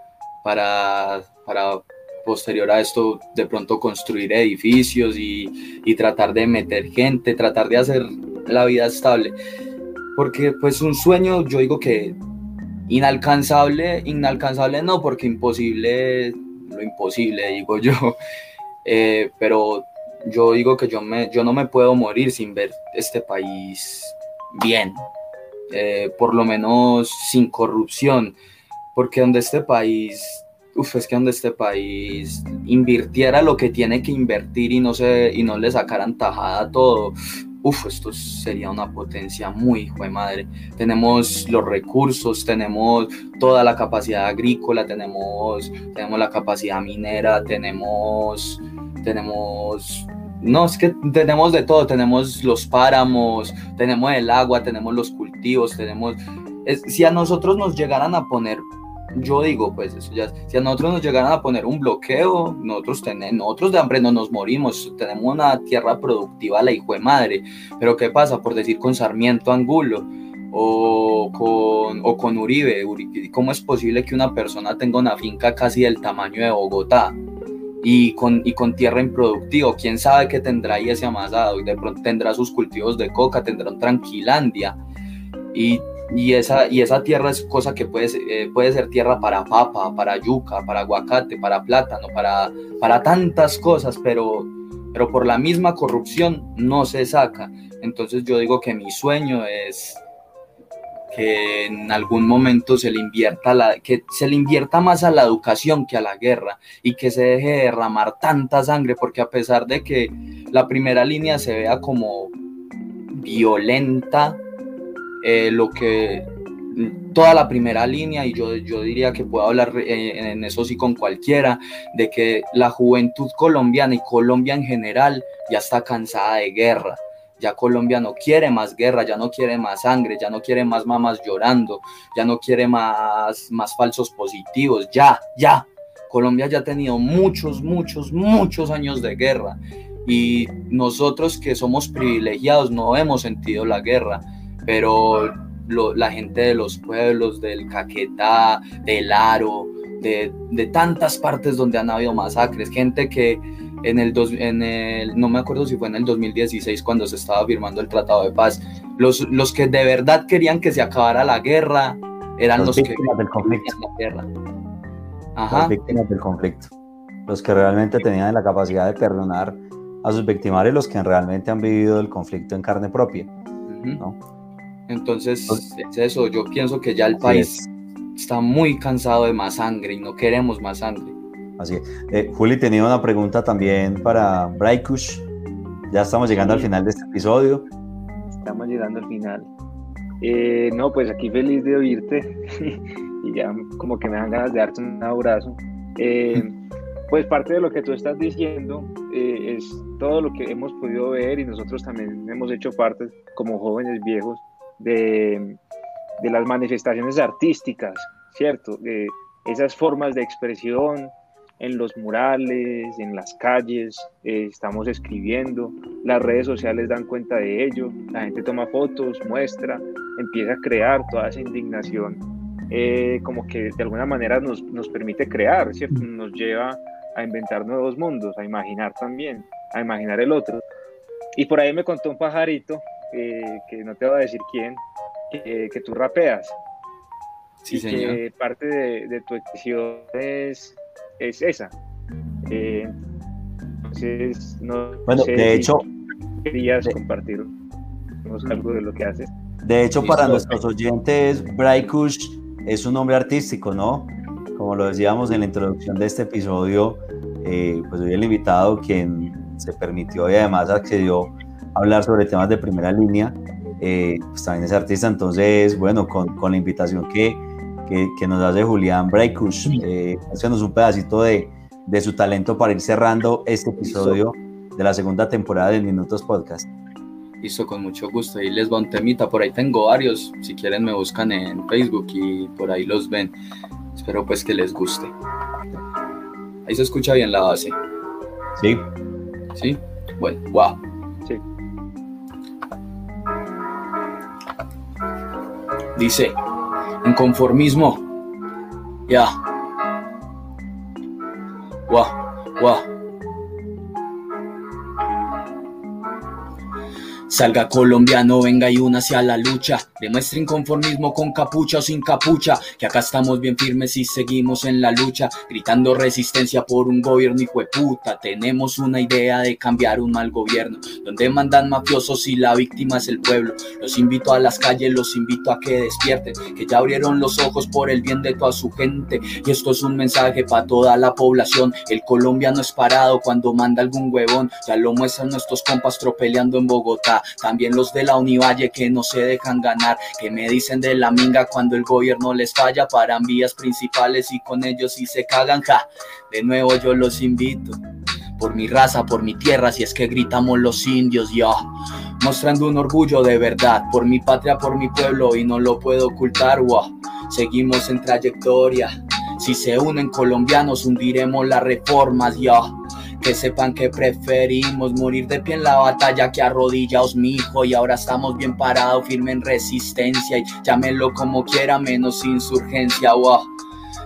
para, para posterior a esto de pronto construir edificios y, y, tratar de meter gente, tratar de hacer la vida estable. Porque pues un sueño, yo digo que inalcanzable, inalcanzable no, porque imposible, lo imposible, digo yo. [laughs] Eh, pero yo digo que yo, me, yo no me puedo morir sin ver este país bien, eh, por lo menos sin corrupción, porque donde este país, uf, es que donde este país invirtiera lo que tiene que invertir y no, se, y no le sacaran tajada a todo, uf, esto sería una potencia muy hijo de madre. Tenemos los recursos, tenemos toda la capacidad agrícola, tenemos, tenemos la capacidad minera, tenemos, tenemos no, es que tenemos de todo, tenemos los páramos, tenemos el agua, tenemos los cultivos, tenemos... si a nosotros nos llegaran a poner, yo digo, pues eso ya, si a nosotros nos llegaran a poner un bloqueo, nosotros, tenemos, nosotros de hambre no nos morimos, tenemos una tierra productiva la hijo de madre, pero ¿qué pasa? Por decir con Sarmiento Angulo o con, o con Uribe, ¿cómo es posible que una persona tenga una finca casi del tamaño de Bogotá? Y con, y con tierra improductiva. Quién sabe qué tendrá ahí ese amasado. Y de pronto tendrá sus cultivos de coca, tendrá un tranquilandia. Y, y, esa, y esa tierra es cosa que puede, eh, puede ser tierra para papa, para yuca, para aguacate, para plátano, para, para tantas cosas, pero, pero por la misma corrupción no se saca. Entonces yo digo que mi sueño es que en algún momento se le invierta la, que se le invierta más a la educación que a la guerra y que se deje de derramar tanta sangre porque a pesar de que la primera línea se vea como violenta eh, lo que toda la primera línea y yo, yo diría que puedo hablar eh, en eso sí con cualquiera de que la juventud colombiana y Colombia en general ya está cansada de guerra ya Colombia no quiere más guerra, ya no quiere más sangre, ya no quiere más mamás llorando, ya no quiere más, falsos positivos, ya, ya. Colombia ya ha tenido muchos, muchos, muchos años de guerra y nosotros que somos privilegiados no hemos sentido la guerra, pero la gente de los pueblos, del Caquetá, del Aro, de tantas partes donde han habido masacres, gente que en el, dos, en el, no me acuerdo si fue en el 2016 cuando se estaba firmando el Tratado de Paz, los, los que de verdad querían que se acabara la guerra eran los, que del conflicto. la guerra. Ajá. víctimas del conflicto. Los que realmente tenían la capacidad de perdonar a sus victimarios, los que realmente han vivido el conflicto en carne propia. Entonces, es eso, yo pienso que ya el país está muy cansado de más sangre y no queremos más sangre. Así eh, Juli tenía una pregunta también para Braikush. Ya estamos llegando al final de este episodio. Estamos llegando al final. Eh, no, pues aquí feliz de oírte [laughs] y ya como que me dan ganas de darte un abrazo. Eh, [laughs] pues parte de lo que tú estás diciendo es todo lo que hemos podido ver y nosotros también hemos hecho parte como jóvenes viejos de, de las manifestaciones artísticas, ¿cierto? De esas formas de expresión, en los murales, en las calles, eh, estamos escribiendo, las redes sociales dan cuenta de ello, la gente toma fotos, muestra, empieza a crear toda esa indignación, eh, como que de alguna manera nos, nos permite crear, ¿cierto? Nos lleva a inventar nuevos mundos, a imaginar también, a imaginar el otro. Y por ahí me contó un pajarito, eh, que no te voy a decir quién, que, tú rapeas. Sí, señor. Que parte de, de tu expresión es es esa. Eh, entonces, no bueno, de hecho, querías compartir algo de lo que haces. De hecho, para nuestros oyentes, Braikush es un nombre artístico, ¿no? Como lo decíamos en la introducción de este episodio, eh, pues hoy el invitado quien se permitió y además accedió a hablar sobre temas de primera línea, eh, pues también es artista, entonces, bueno, con, con la invitación que, que, nos hace Julián Breikush. Eh, un pedacito de, de, su talento para ir cerrando este episodio de la segunda temporada de Minutos Podcast. Listo, con mucho gusto. Ahí les va un temita. Por ahí tengo varios. Si quieren, me buscan en Facebook y por ahí los ven. Espero pues que les guste. Ahí se escucha bien la base. Sí. Sí. Bueno, wow. Sí. Dice inconformismo. Ya. Guau, guau. Salga colombiano, venga y una hacia la lucha. Demuestre inconformismo con capucha o sin capucha. Que acá estamos bien firmes y seguimos en la lucha. Gritando resistencia por un gobierno hijo de puta. Tenemos una idea de cambiar un mal gobierno. Donde mandan mafiosos y la víctima es el pueblo. Los invito a las calles, los invito a que despierten. Que ya abrieron los ojos por el bien de toda su gente. Y esto es un mensaje para toda la población. El colombiano es parado cuando manda algún huevón. Ya lo muestran nuestros compas tropeleando en Bogotá. También los de la Univalle que no se dejan ganar, que me dicen de la minga cuando el gobierno les falla, paran vías principales y con ellos sí se cagan, ja. De nuevo yo los invito por mi raza, por mi tierra, si es que gritamos los indios, ya. Mostrando un orgullo de verdad, por mi patria, por mi pueblo, y no lo puedo ocultar, wow. Seguimos en trayectoria. Si se unen colombianos, hundiremos las reformas, ya. Que sepan que preferimos morir de pie en la batalla que arrodillaos, mi hijo. Y ahora estamos bien parados, firme en resistencia. Y llámelo como quiera, menos insurgencia. Wow.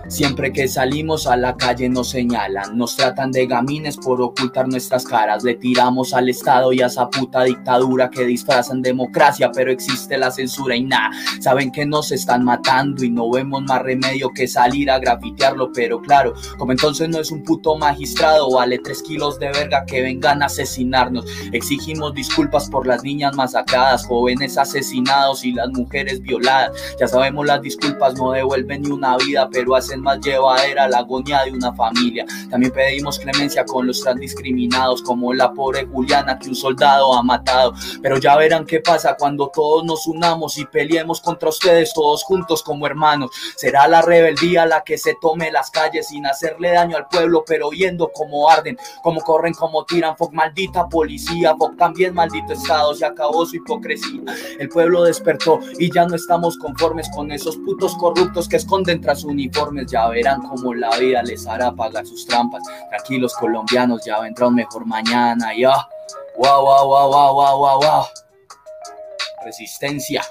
Siempre que salimos a la calle nos señalan, nos tratan de gamines por ocultar nuestras caras. Le tiramos al Estado y a esa puta dictadura que disfrazan democracia, pero existe la censura y nada. Saben que nos están matando y no vemos más remedio que salir a grafitearlo, pero claro, como entonces no es un puto magistrado, vale tres kilos de verga que vengan a asesinarnos. Exigimos disculpas por las niñas masacradas, jóvenes asesinados y las mujeres violadas. Ya sabemos las disculpas no devuelven ni una vida, pero hacen más llevadera la agonía de una familia. También pedimos clemencia con los tan discriminados, como la pobre Juliana que un soldado ha matado. Pero ya verán qué pasa cuando todos nos unamos y peleemos contra ustedes todos juntos como hermanos. Será la rebeldía la que se tome las calles sin hacerle daño al pueblo, pero viendo cómo arden, cómo corren, cómo tiran. Fuck maldita policía, fuck también maldito Estado, se acabó su hipocresía. El pueblo despertó y ya no estamos conformes con esos putos corruptos que esconden tras uniformes. Ya verán cómo la vida les hará pagar sus trampas. Tranquilos colombianos, ya vendrá un mejor mañana. Ya, wow, wow, wow, wow, wow, wow, wow. Resistencia.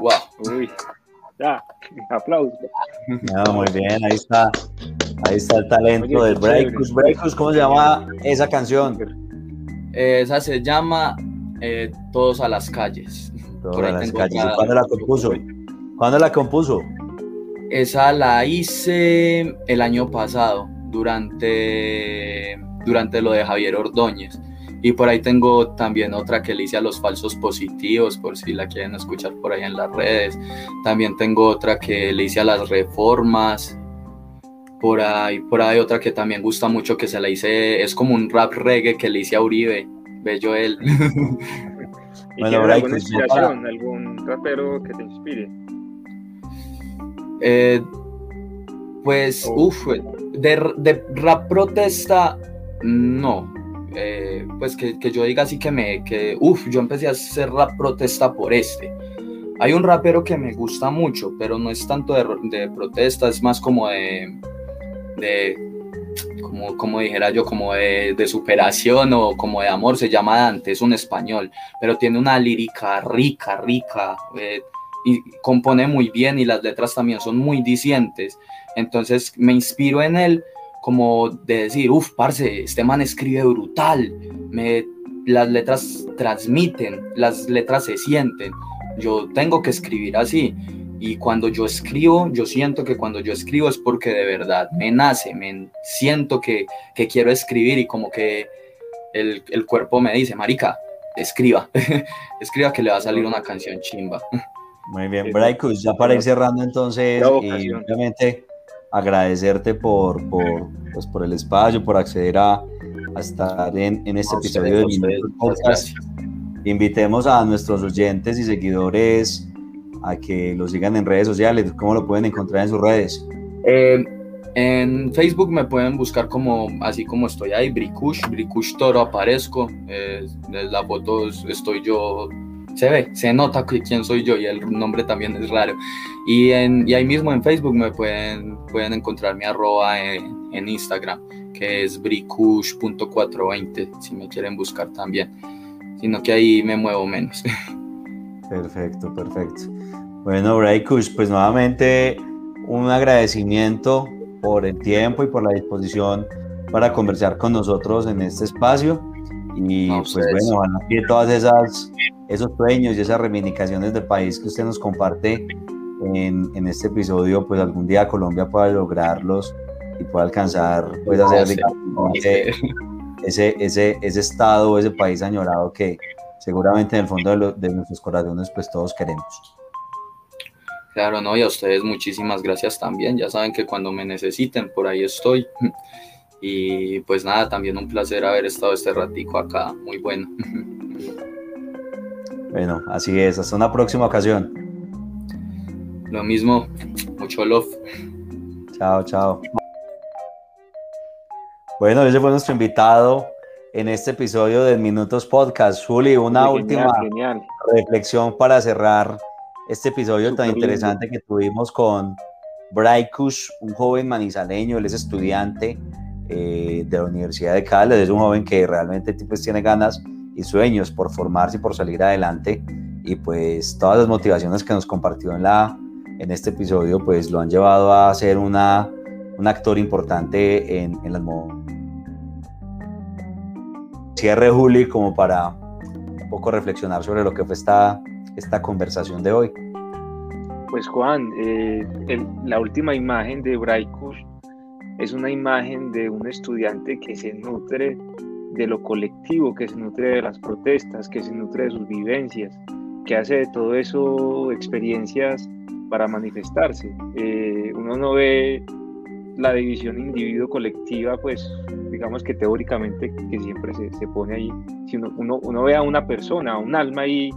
Wow. Uy. Ya, aplausos. muy bien, ahí está. Ahí está el talento del Breakus. Breakus, ¿cómo se llama esa canción? Esa se llama eh, Todos a las calles. Todos a las calles. ¿Cuándo la compuso? ¿Cuándo la compuso? Esa la hice el año pasado, durante, durante lo de Javier Ordóñez. Y por ahí tengo también otra que le hice a los falsos positivos, por si la quieren escuchar por ahí en las redes. También tengo otra que le hice a las reformas. Por ahí, por ahí otra que también gusta mucho que se la hice, es como un rap reggae que le hice a Uribe, bello él. [laughs] ¿Y bueno, alguna inspiración, algún rapero que te inspire? Eh, pues, oh. uff, de, de, rap protesta, no. Eh, pues que, que, yo diga así que me, que, uff, yo empecé a hacer rap protesta por este. Hay un rapero que me gusta mucho, pero no es tanto de, de protesta, es más como de, de como, como dijera yo, como de, de, superación o como de amor, se llama Dante, es un español, pero tiene una lírica rica, rica, eh, y compone muy bien y las letras también son muy dicientes. Entonces me inspiro en él como de decir, uff, parce, este man escribe brutal, me, las letras transmiten, las letras se sienten, yo tengo que escribir así. Y cuando yo escribo, yo siento que cuando yo escribo es porque de verdad me nace, me siento que, que quiero escribir y como que el, el cuerpo me dice, marica, escriba, [laughs] escriba que le va a salir una canción chimba. [laughs] Muy bien, Braikus, ya para ir cerrando entonces, y obviamente agradecerte por, por, pues, por el espacio, por acceder a, estar en, en este episodio de Minutos Podcast. Invitemos a nuestros oyentes y seguidores a que lo sigan en redes sociales. ¿Cómo lo pueden encontrar en sus redes? Eh, en Facebook me pueden buscar como así como estoy ahí, Brikush, Brikush Toro aparezco. Eh, en la foto estoy yo se ve, se nota quién soy yo y el nombre también es raro. Y, en, y ahí mismo en Facebook me pueden, pueden encontrar mi arroba en, en Instagram, que es bricush.420, si me quieren buscar también. Sino que ahí me muevo menos. [laughs] Perfecto, perfecto. Bueno, Brikush, pues nuevamente un agradecimiento por el tiempo y por la disposición para conversar con nosotros en este espacio. Y pues bueno, van a todas esas esos sueños y esas reivindicaciones del país que usted nos comparte en, en, este episodio, pues algún día Colombia pueda lograrlos y pueda alcanzar, pues hacer ese, ese, ese, estado, ese país añorado que seguramente en el fondo de, de nuestros corazones pues todos queremos. Claro, no, y a ustedes muchísimas gracias también. Ya saben que cuando me necesiten, por ahí estoy. Y pues nada, también un placer haber estado este ratico acá. Muy bueno. Bueno, así es. Hasta una próxima ocasión. Lo mismo. Mucho love. Chao, chao. Bueno, ese fue nuestro invitado en este episodio de Minutos Podcast. Juli, una última reflexión para cerrar este episodio tan interesante que tuvimos con Braikus, un joven manizaleño, él es estudiante eh, de la Universidad de Cali, es un joven que realmente pues, tiene ganas y sueños por formarse y por salir adelante y pues todas las motivaciones que nos compartió en la, en este episodio, pues lo han llevado a ser una, un actor importante en, en las cierre Juli como para un poco reflexionar sobre lo que fue esta, esta conversación de hoy. Pues Juan, eh, la última imagen de Braikus es una imagen de un estudiante que se nutre de lo colectivo, que se nutre de las protestas, que se nutre de sus vivencias, que hace de todo eso experiencias para manifestarse. Eh, uno no ve la división individuo-colectiva, pues digamos que teóricamente que siempre se, se pone ahí. Si uno, uno, ve a una persona, a un alma ahí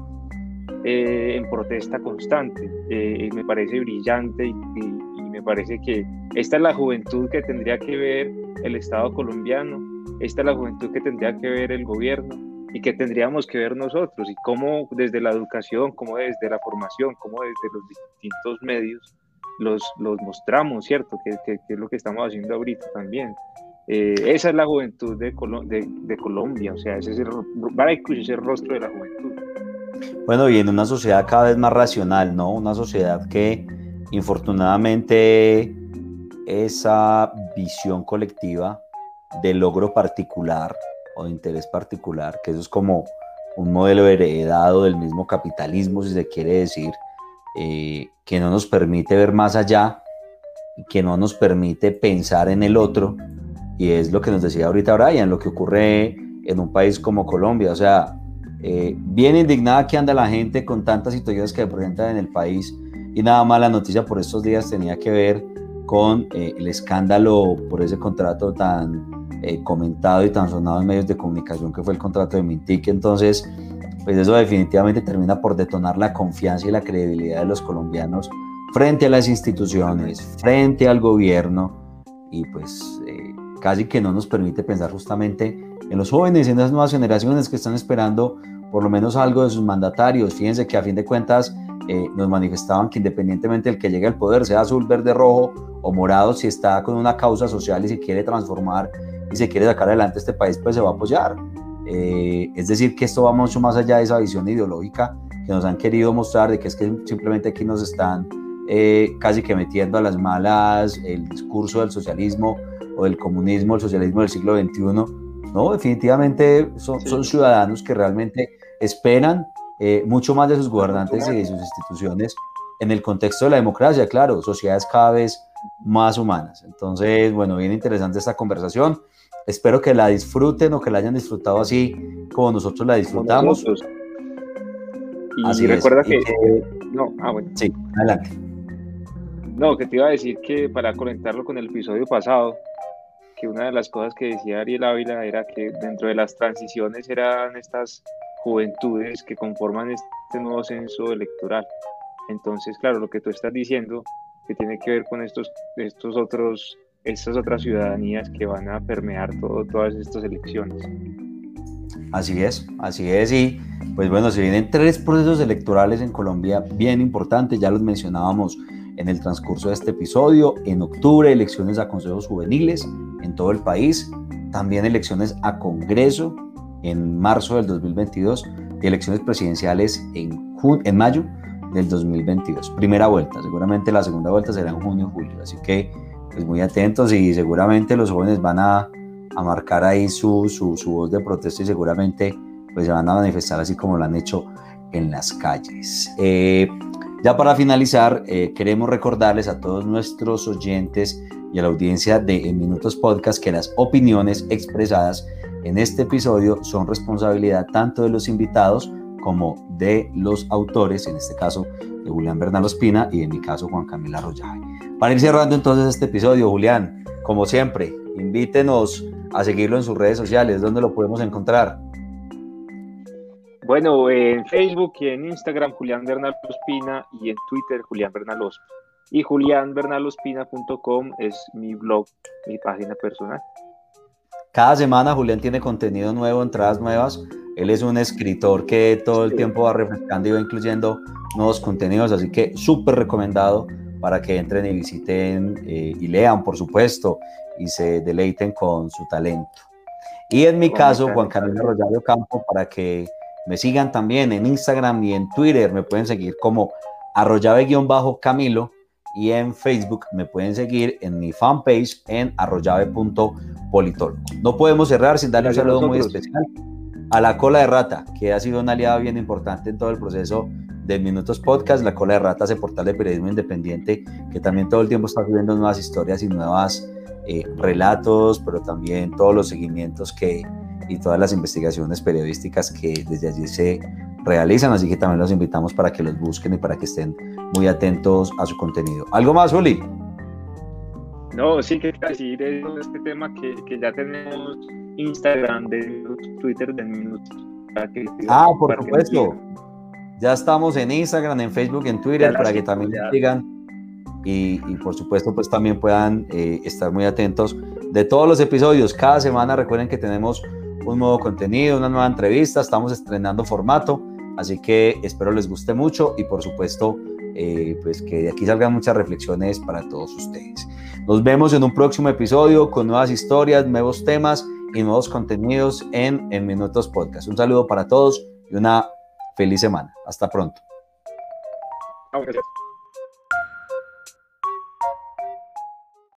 eh, en protesta constante, eh, me parece brillante y, y me parece que esta es la juventud que tendría que ver el Estado colombiano, esta es la juventud que tendría que ver el gobierno y que tendríamos que ver nosotros y cómo desde la educación, cómo desde la formación, cómo desde los distintos medios los, los mostramos, ¿cierto? Que, que, es lo que estamos haciendo ahorita también. Eh, esa es la juventud de, Colombia, o sea, ese es el, ese el rostro de la juventud. Bueno, y en una sociedad cada vez más racional, ¿no? Una sociedad que infortunadamente esa visión colectiva de logro particular o de interés particular, que eso es como un modelo heredado del mismo capitalismo, si se quiere decir, eh, que no nos permite ver más allá, que no nos permite pensar en el otro, y es lo que nos decía ahorita Brian, lo que ocurre en un país como Colombia, o sea, eh, bien indignada que anda la gente con tantas situaciones que presentan en el país, y nada más la noticia por estos días tenía que ver con eh, el escándalo por ese contrato tan eh, comentado y tan sonado en medios de comunicación que fue el contrato de Mintic. Entonces, pues eso definitivamente termina por detonar la confianza y la credibilidad de los colombianos frente a las instituciones, frente al gobierno y pues eh, casi que no nos permite pensar justamente en los jóvenes, en las nuevas generaciones que están esperando por lo menos algo de sus mandatarios. Fíjense que a fin de cuentas eh, nos manifestaban que independientemente del que llegue al poder, sea azul, verde, rojo o morado, si está con una causa social y se quiere transformar y se quiere sacar adelante este país, pues se va a apoyar. Eh, es decir, que esto va mucho más allá de esa visión ideológica que nos han querido mostrar, de que es que simplemente aquí nos están eh, casi que metiendo a las malas el discurso del socialismo o del comunismo, el socialismo del siglo XXI. No, definitivamente son, son ciudadanos que realmente esperan eh, mucho más de sus gobernantes y de sus instituciones en el contexto de la democracia, claro, sociedades cada vez más humanas. Entonces, bueno, bien interesante esta conversación. Espero que la disfruten o que la hayan disfrutado así como nosotros la disfrutamos. Y así recuerda que... No, ah, bueno. Sí, adelante. No, que te iba a decir que para conectarlo con el episodio pasado, que una de las cosas que decía Ariel Ávila era que dentro de las transiciones eran estas juventudes que conforman este nuevo censo electoral. Entonces, claro, lo que tú estás diciendo que tiene que ver con estos, estos otros estas otras ciudadanías que van a permear todo, todas estas elecciones. Así es, así es. Y pues bueno, se vienen tres procesos electorales en Colombia bien importantes, ya los mencionábamos en el transcurso de este episodio. En octubre, elecciones a consejos juveniles en todo el país, también elecciones a Congreso en marzo del 2022 y elecciones presidenciales en, en mayo del 2022. Primera vuelta, seguramente la segunda vuelta será en junio julio, así que pues muy atentos y seguramente los jóvenes van a, a marcar ahí su, su, su, voz de protesta y seguramente pues se van a manifestar así como lo han hecho en las calles. Eh, ya para finalizar, eh, queremos recordarles a todos nuestros oyentes y a la audiencia de En Minutos Podcast que las opiniones expresadas en este episodio son responsabilidad tanto de los invitados como de los autores, en este caso de Julián Bernal Ospina y en mi caso Juan Camila Arroyaje. Para ir cerrando entonces este episodio, Julián, como siempre, invítenos a seguirlo en sus redes sociales. ¿Dónde lo podemos encontrar? Bueno, en Facebook y en Instagram, Julián Bernal Ospina, y en Twitter, Julián Bernal Ospina. Y julianbernalospina.com es mi blog, mi página personal. Cada semana Julián tiene contenido nuevo, entradas nuevas. Él es un escritor que todo el tiempo va refrescando y va incluyendo nuevos contenidos, así que súper recomendado para que entren y visiten eh, y lean, por supuesto, y se deleiten con su talento. Y en mi caso, Juan Camilo Rosario Campo, para que me sigan también en Instagram y en Twitter, me pueden seguir como arroyave-camilo y en Facebook me pueden seguir en mi fanpage en arroyave.politólogo. No podemos cerrar sin darle un saludo muy especial a la cola de rata, que ha sido una aliada bien importante en todo el proceso de Minutos Podcast. La cola de rata es el portal de periodismo independiente que también todo el tiempo está subiendo nuevas historias y nuevos eh, relatos, pero también todos los seguimientos que y todas las investigaciones periodísticas que desde allí se realizan, así que también los invitamos para que los busquen y para que estén muy atentos a su contenido. ¿Algo más, Uli? No, sí que decir este tema que, que, ya tenemos Instagram, de Twitter de minutos. ah, por supuesto. Ya estamos en Instagram, en Facebook, en Twitter, para que también sigan y, por supuesto pues también puedan eh, estar muy atentos de todos los episodios. Cada semana recuerden que tenemos un nuevo contenido, una nueva entrevista, estamos estrenando formato, así que espero les guste mucho y por supuesto eh, pues que de aquí salgan muchas reflexiones para todos ustedes. Nos vemos en un próximo episodio con nuevas historias, nuevos temas y nuevos contenidos en, en Minutos Podcast. Un saludo para todos y una feliz semana. Hasta pronto.